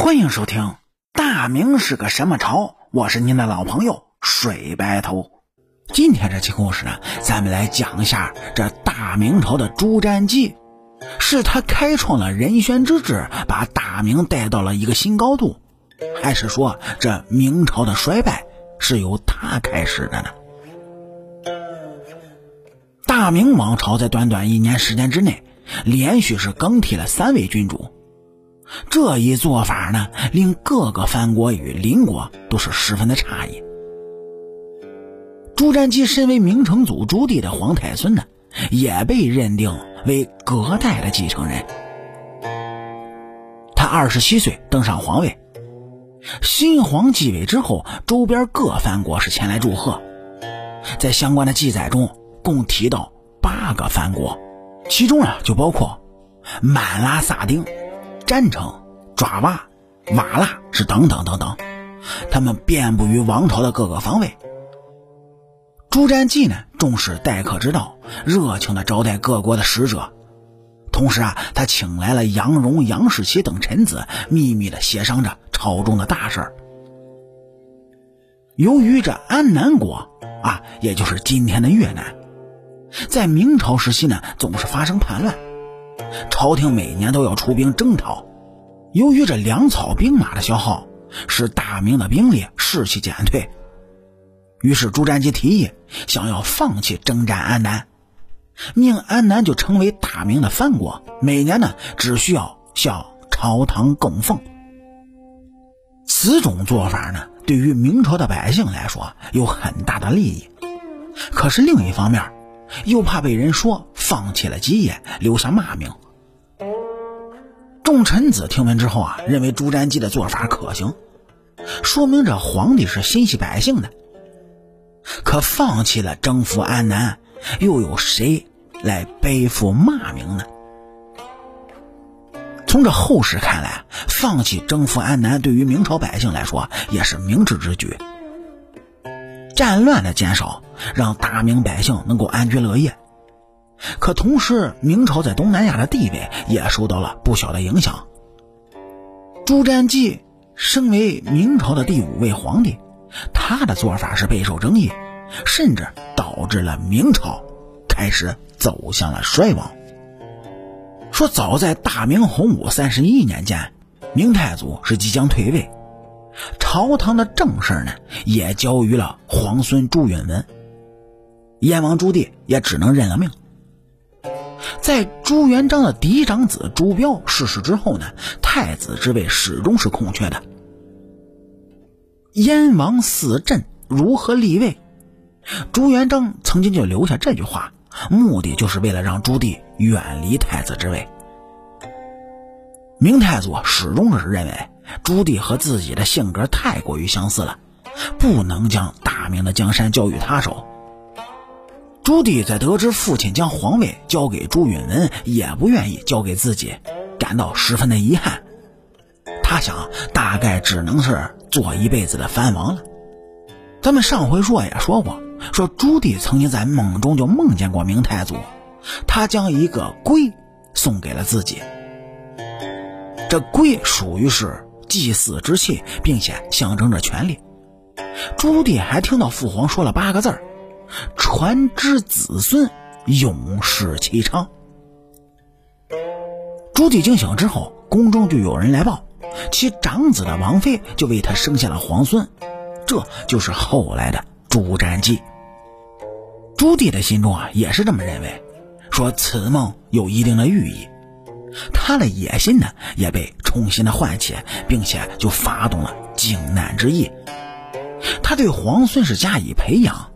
欢迎收听《大明是个什么朝》，我是您的老朋友水白头。今天这期故事呢，咱们来讲一下这大明朝的朱瞻基，是他开创了仁宣之治，把大明带到了一个新高度，还是说这明朝的衰败是由他开始的呢？大明王朝在短短一年时间之内，连续是更替了三位君主。这一做法呢，令各个藩国与邻国都是十分的诧异。朱瞻基身为明成祖朱棣的皇太孙呢，也被认定为隔代的继承人。他二十七岁登上皇位，新皇继位之后，周边各藩国是前来祝贺。在相关的记载中，共提到八个藩国，其中啊就包括满拉萨丁。占城、爪哇、瓦剌是等等等等，他们遍布于王朝的各个方位。朱瞻基呢，重视待客之道，热情的招待各国的使者，同时啊，他请来了杨荣、杨士奇等臣子，秘密的协商着朝中的大事。由于这安南国啊，也就是今天的越南，在明朝时期呢，总是发生叛乱。朝廷每年都要出兵征讨，由于这粮草兵马的消耗，使大明的兵力士气减退。于是朱瞻基提议，想要放弃征战安南，命安南就成为大明的藩国，每年呢只需要向朝堂供奉。此种做法呢，对于明朝的百姓来说有很大的利益，可是另一方面，又怕被人说。放弃了基业，留下骂名。众臣子听闻之后啊，认为朱瞻基的做法可行，说明这皇帝是心系百姓的。可放弃了征服安南，又有谁来背负骂名呢？从这后世看来，放弃征服安南对于明朝百姓来说也是明智之举。战乱的减少，让大明百姓能够安居乐业。可同时，明朝在东南亚的地位也受到了不小的影响。朱瞻基身为明朝的第五位皇帝，他的做法是备受争议，甚至导致了明朝开始走向了衰亡。说早在大明洪武三十一年间，明太祖是即将退位，朝堂的正事呢也交于了皇孙朱允文，燕王朱棣也只能认了命。在朱元璋的嫡长子朱标逝世之后呢，太子之位始终是空缺的。燕王四镇如何立位？朱元璋曾经就留下这句话，目的就是为了让朱棣远离太子之位。明太祖始终是认为朱棣和自己的性格太过于相似了，不能将大明的江山交于他手。朱棣在得知父亲将皇位交给朱允文，也不愿意交给自己，感到十分的遗憾。他想，大概只能是做一辈子的藩王了。咱们上回说也说过，说朱棣曾经在梦中就梦见过明太祖，他将一个龟送给了自己。这龟属于是祭祀之器，并且象征着权力。朱棣还听到父皇说了八个字儿。传之子孙，永世其昌。朱棣惊醒之后，宫中就有人来报，其长子的王妃就为他生下了皇孙，这就是后来的朱瞻基。朱棣的心中啊，也是这么认为，说此梦有一定的寓意，他的野心呢也被重新的唤起，并且就发动了靖难之役。他对皇孙是加以培养。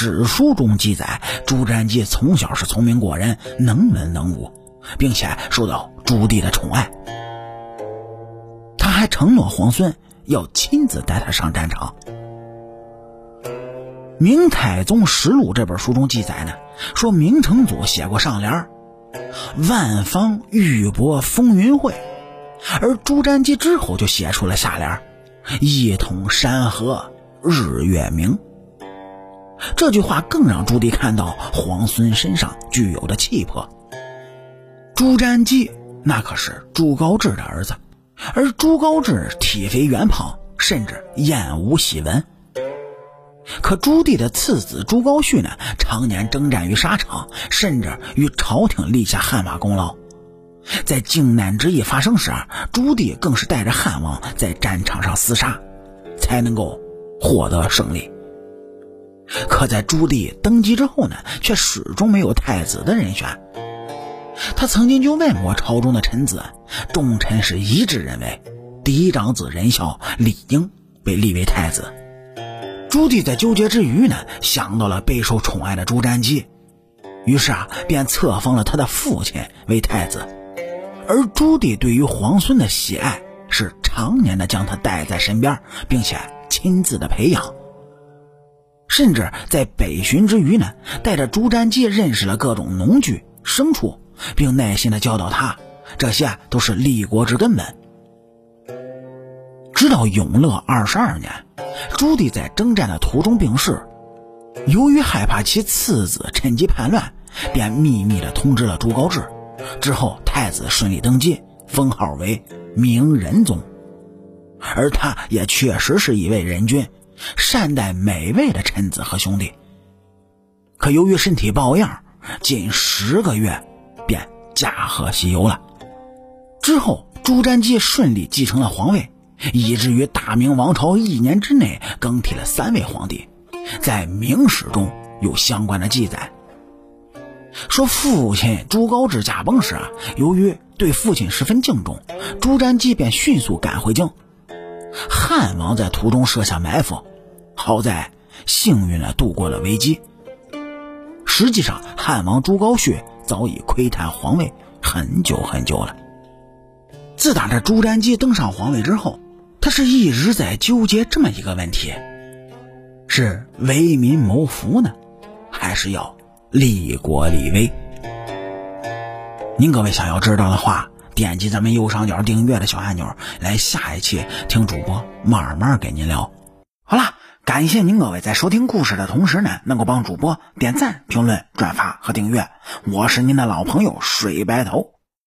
史书中记载，朱瞻基从小是聪明过人，能文能武，并且受到朱棣的宠爱。他还承诺皇孙要亲自带他上战场。《明太宗实录》这本书中记载呢，说明成祖写过上联万方玉帛风云会”，而朱瞻基之后就写出了下联一统山河日月明”。这句话更让朱棣看到皇孙身上具有的气魄。朱瞻基那可是朱高炽的儿子，而朱高炽体肥圆胖，甚至厌恶檄文。可朱棣的次子朱高煦呢，常年征战于沙场，甚至与朝廷立下汗马功劳。在靖难之役发生时，朱棣更是带着汉王在战场上厮杀，才能够获得胜利。可在朱棣登基之后呢，却始终没有太子的人选。他曾经就问过朝中的臣子，众臣是一致认为，嫡长子仁孝理应被立为太子。朱棣在纠结之余呢，想到了备受宠爱的朱瞻基，于是啊，便册封了他的父亲为太子。而朱棣对于皇孙的喜爱，是常年的将他带在身边，并且亲自的培养。甚至在北巡之余呢，带着朱瞻基认识了各种农具、牲畜，并耐心的教导他，这些都是立国之根本。直到永乐二十二年，朱棣在征战的途中病逝，由于害怕其次子趁机叛乱，便秘密的通知了朱高炽。之后，太子顺利登基，封号为明仁宗，而他也确实是一位仁君，善待每位的臣子和兄弟。可由于身体抱恙，近十个月便驾鹤西游了。之后，朱瞻基顺利继承了皇位，以至于大明王朝一年之内更替了三位皇帝，在明史中有相关的记载。说父亲朱高炽驾崩时啊，由于对父亲十分敬重，朱瞻基便迅速赶回京。汉王在途中设下埋伏，好在幸运的度过了危机。实际上，汉王朱高煦早已窥探皇位很久很久了。自打这朱瞻基登上皇位之后，他是一直在纠结这么一个问题：是为民谋福呢，还是要？立国立威，您各位想要知道的话，点击咱们右上角订阅的小按钮，来下一期听主播慢慢给您聊。好了，感谢您各位在收听故事的同时呢，能够帮主播点赞、评论、转发和订阅。我是您的老朋友水白头。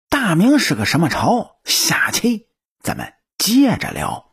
大明是个什么朝？下期咱们接着聊。